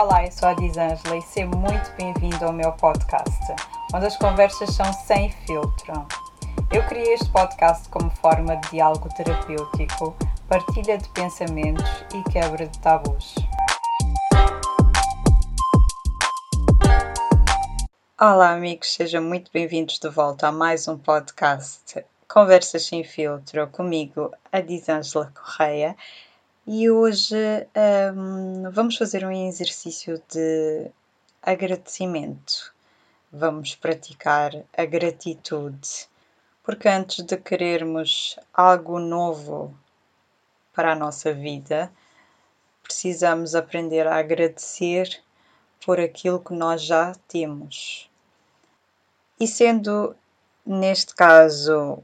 Olá, eu sou a Disângela e seja muito bem-vindo ao meu podcast, onde as conversas são sem filtro. Eu criei este podcast como forma de diálogo terapêutico, partilha de pensamentos e quebra de tabus. Olá, amigos, sejam muito bem-vindos de volta a mais um podcast Conversas Sem Filtro comigo, a Disângela Correia. E hoje um, vamos fazer um exercício de agradecimento. Vamos praticar a gratitude, porque antes de querermos algo novo para a nossa vida, precisamos aprender a agradecer por aquilo que nós já temos. E sendo neste caso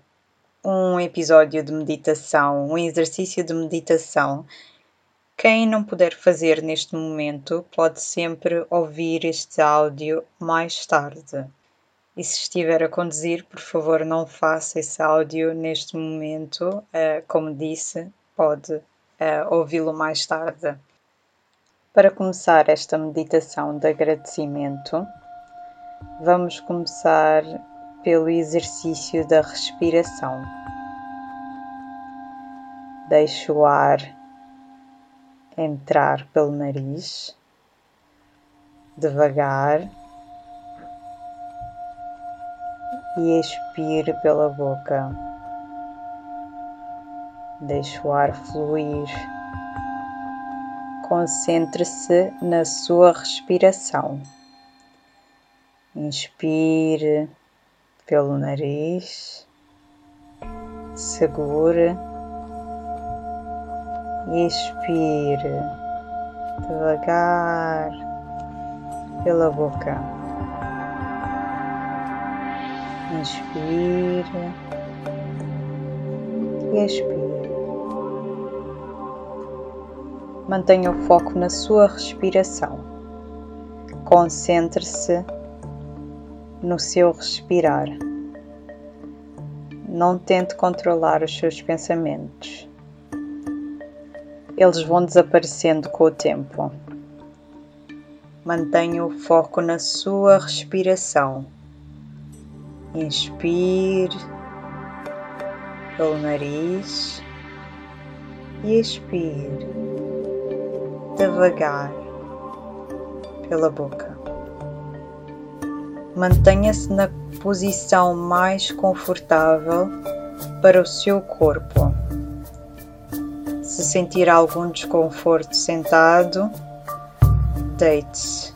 um episódio de meditação, um exercício de meditação. Quem não puder fazer neste momento pode sempre ouvir este áudio mais tarde. E se estiver a conduzir, por favor, não faça esse áudio neste momento. Uh, como disse, pode uh, ouvi-lo mais tarde. Para começar esta meditação de agradecimento, vamos começar pelo exercício da respiração. Deixe o ar entrar pelo nariz, devagar, e expire pela boca. Deixe o ar fluir. Concentre-se na sua respiração. Inspire pelo nariz, segure e expire devagar pela boca. Inspire e expire. Mantenha o foco na sua respiração. Concentre-se no seu respirar. Não tente controlar os seus pensamentos. Eles vão desaparecendo com o tempo. Mantenha o foco na sua respiração. Inspire pelo nariz e expire devagar pela boca. Mantenha-se na posição mais confortável para o seu corpo. Se sentir algum desconforto sentado, deite-se.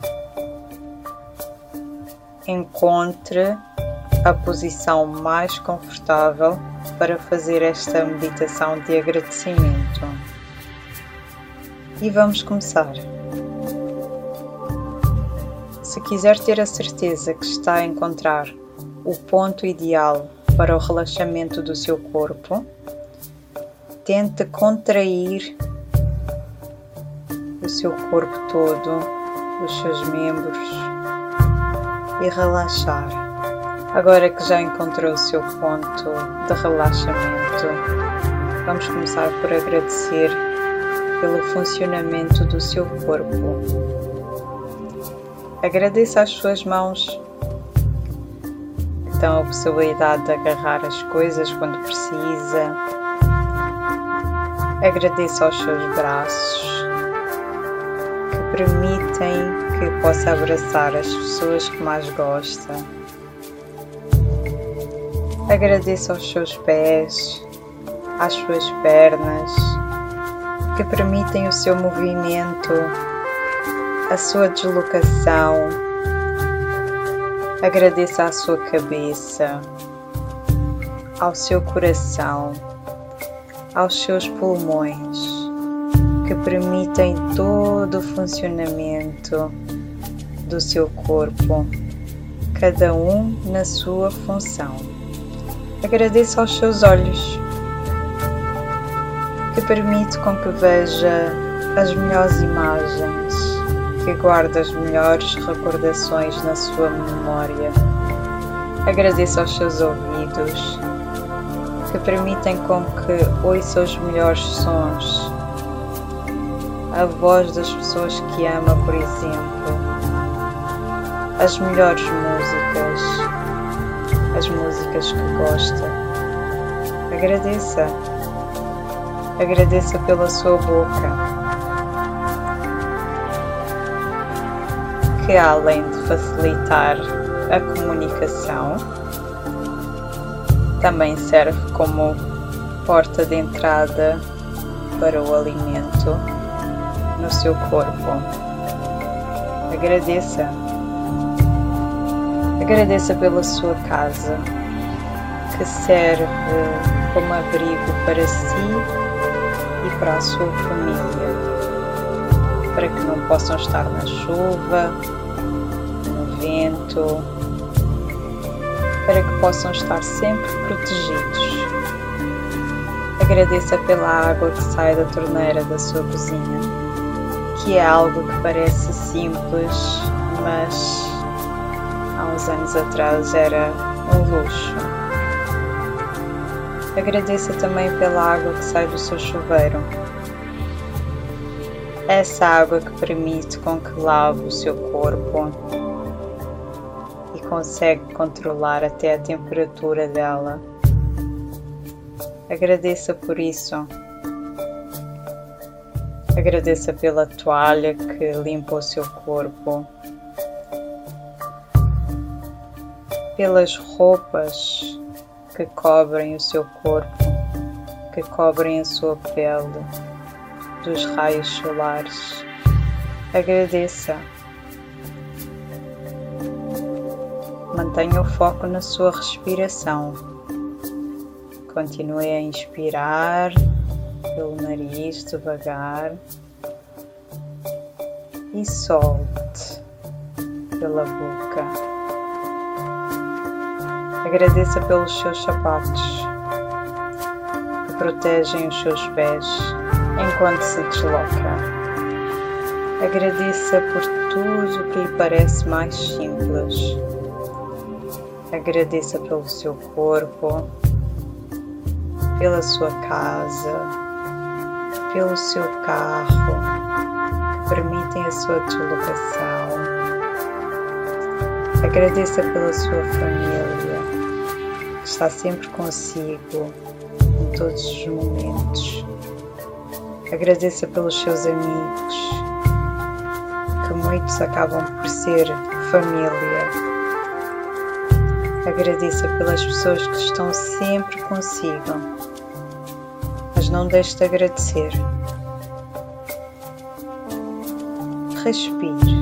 Encontre a posição mais confortável para fazer esta meditação de agradecimento. E vamos começar. Se quiser ter a certeza que está a encontrar o ponto ideal para o relaxamento do seu corpo, tente contrair o seu corpo todo, os seus membros e relaxar. Agora que já encontrou o seu ponto de relaxamento, vamos começar por agradecer pelo funcionamento do seu corpo Agradeça às suas mãos que dão a possibilidade de agarrar as coisas quando precisa. Agradeça aos seus braços que permitem que possa abraçar as pessoas que mais gosta. Agradeça aos seus pés, às suas pernas, que permitem o seu movimento a sua deslocação. Agradeça à sua cabeça, ao seu coração, aos seus pulmões, que permitem todo o funcionamento do seu corpo, cada um na sua função. Agradeça aos seus olhos, que permite com que veja as melhores imagens que guarda as melhores recordações na sua memória. Agradeça aos seus ouvidos, que permitem com que ouça os melhores sons. a voz das pessoas que ama, por exemplo, as melhores músicas, as músicas que gosta. Agradeça. Agradeça pela sua boca, que além de facilitar a comunicação, também serve como porta de entrada para o alimento no seu corpo. Agradeça. Agradeça pela sua casa, que serve como abrigo para si e para a sua família, para que não possam estar na chuva, no vento, para que possam estar sempre protegidos. Agradeça pela água que sai da torneira da sua cozinha, que é algo que parece simples, mas há uns anos atrás era um luxo. Agradeça também pela água que sai do seu chuveiro. Essa água que permite com que lave o seu corpo e consegue controlar até a temperatura dela. Agradeça por isso. Agradeça pela toalha que limpa o seu corpo, pelas roupas que cobrem o seu corpo, que cobrem a sua pele dos raios solares. Agradeça. Mantenha o foco na sua respiração. Continue a inspirar pelo nariz devagar e solte pela boca. Agradeça pelos seus sapatos que protegem os seus pés enquanto se desloca. Agradeça por tudo que lhe parece mais simples. Agradeça pelo seu corpo pela sua casa, pelo seu carro, que permitem a sua deslocação. Agradeça pela sua família, que está sempre consigo em todos os momentos. Agradeça pelos seus amigos, que muitos acabam por ser família. Agradeça pelas pessoas que estão sempre consigo não deixe de agradecer. Respire.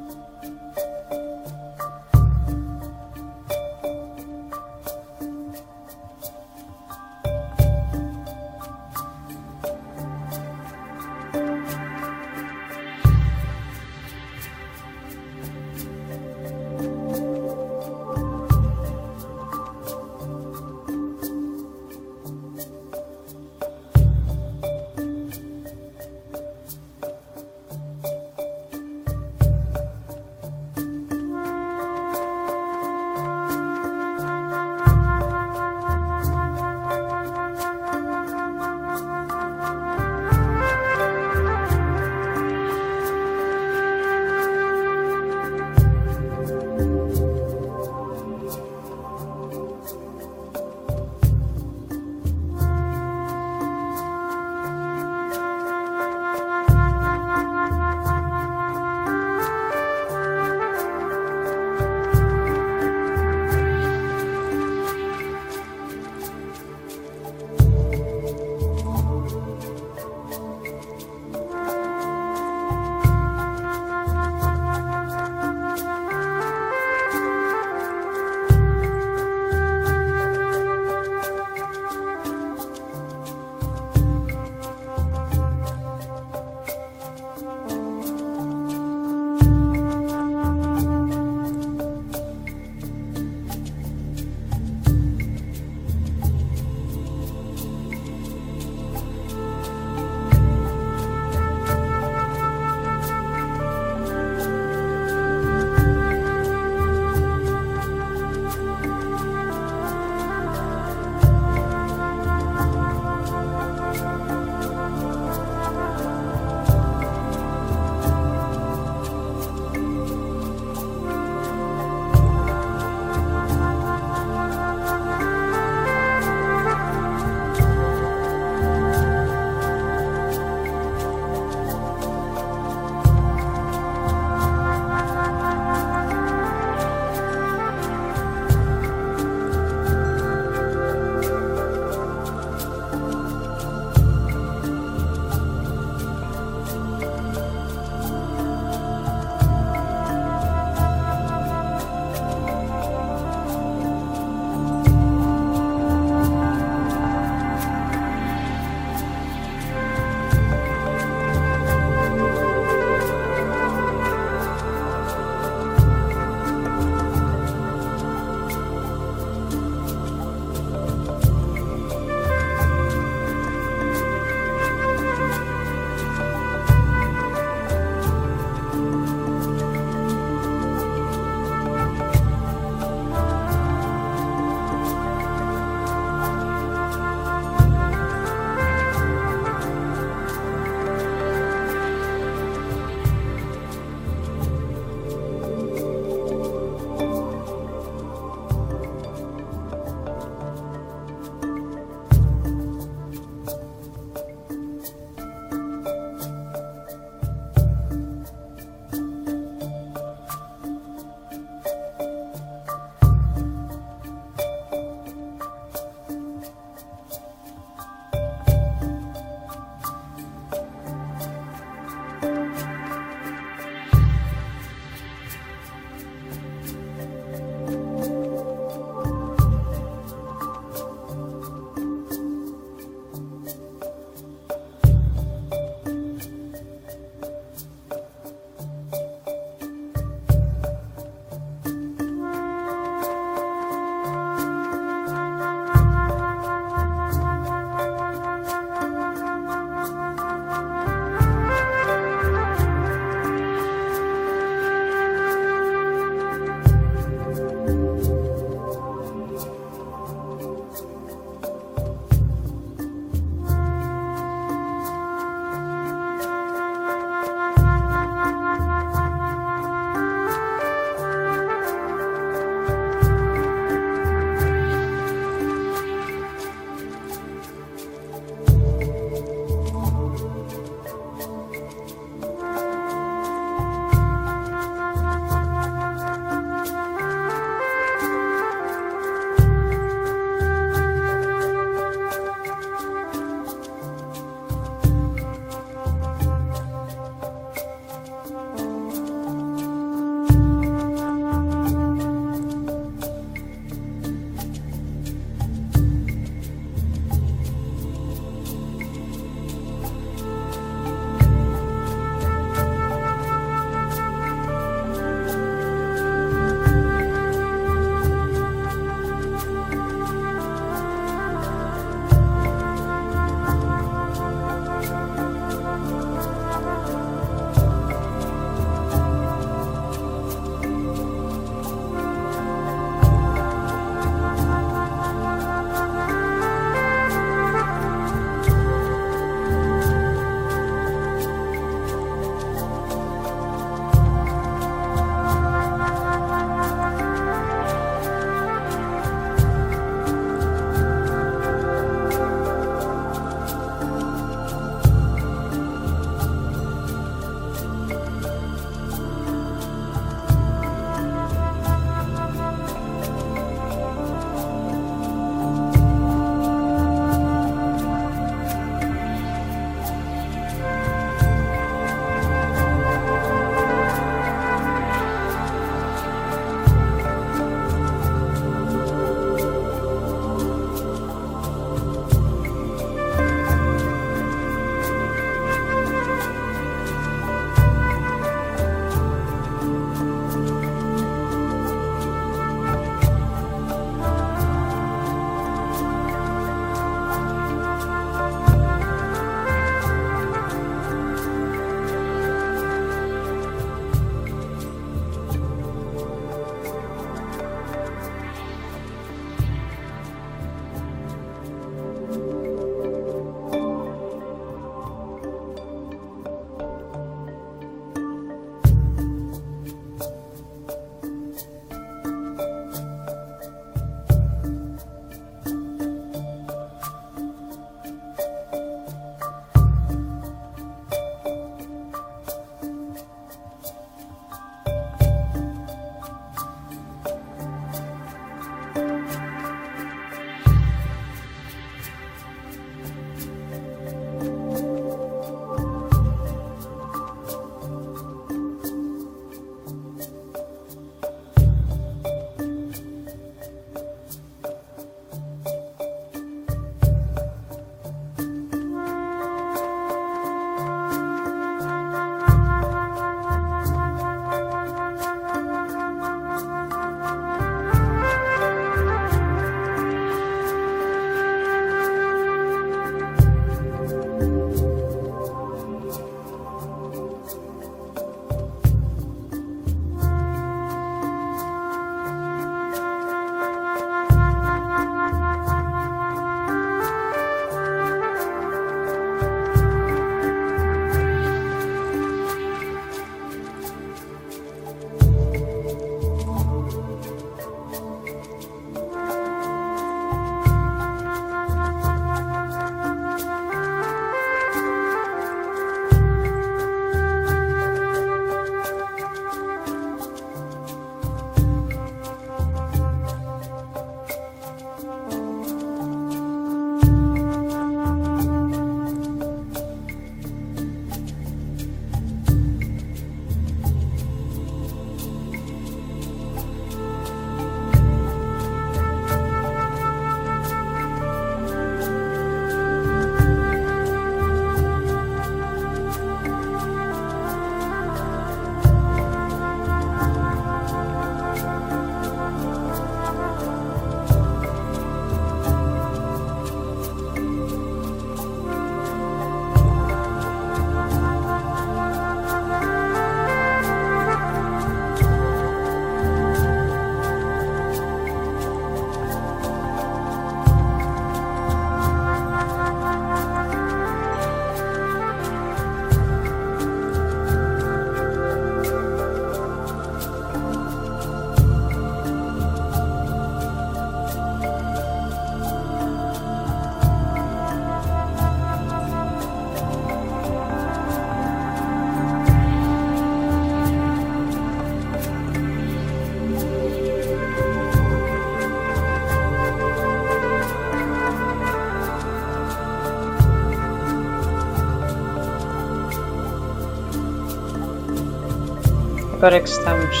Agora que estamos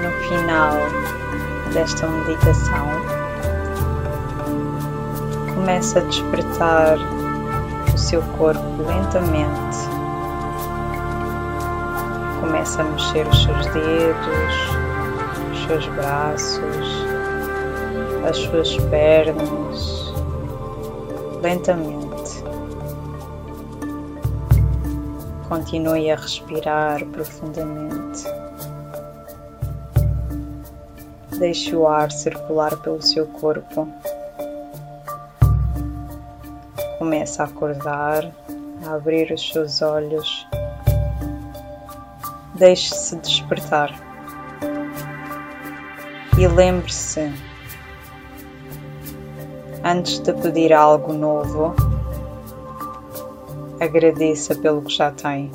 no final desta meditação, começa a despertar o seu corpo lentamente. Começa a mexer os seus dedos, os seus braços, as suas pernas, lentamente. Continue a respirar profundamente. Deixe o ar circular pelo seu corpo. Comece a acordar, a abrir os seus olhos. Deixe-se despertar. E lembre-se, antes de pedir algo novo, agradeça pelo que já tem.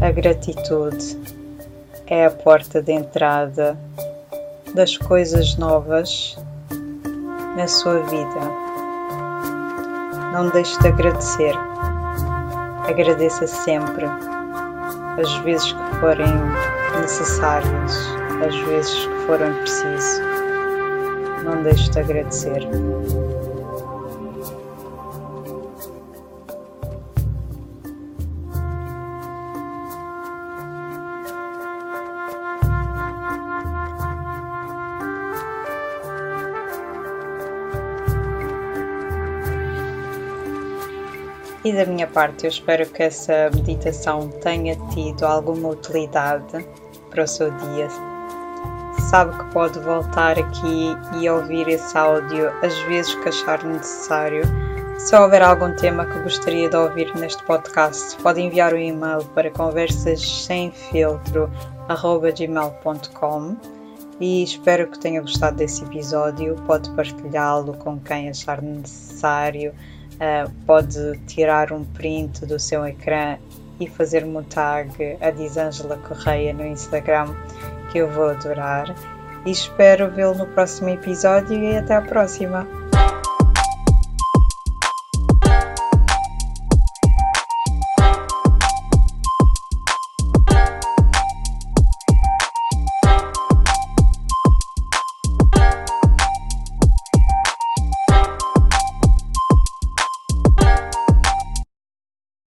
A gratitude é a porta de entrada das coisas novas na sua vida. Não deixe de agradecer. Agradeça sempre, as vezes que forem necessárias, as vezes que forem preciso. Não deixe de agradecer. E da minha parte, eu espero que essa meditação tenha tido alguma utilidade para o seu dia. Sabe que pode voltar aqui e ouvir esse áudio às vezes que achar necessário. Se houver algum tema que gostaria de ouvir neste podcast, pode enviar um e-mail para conversassemfiltro.gmail.com e espero que tenha gostado desse episódio. Pode partilhá-lo com quem achar necessário Uh, pode tirar um print do seu ecrã e fazer-me um tag a Disângela Correia no Instagram, que eu vou adorar. E espero vê-lo no próximo episódio e até à próxima!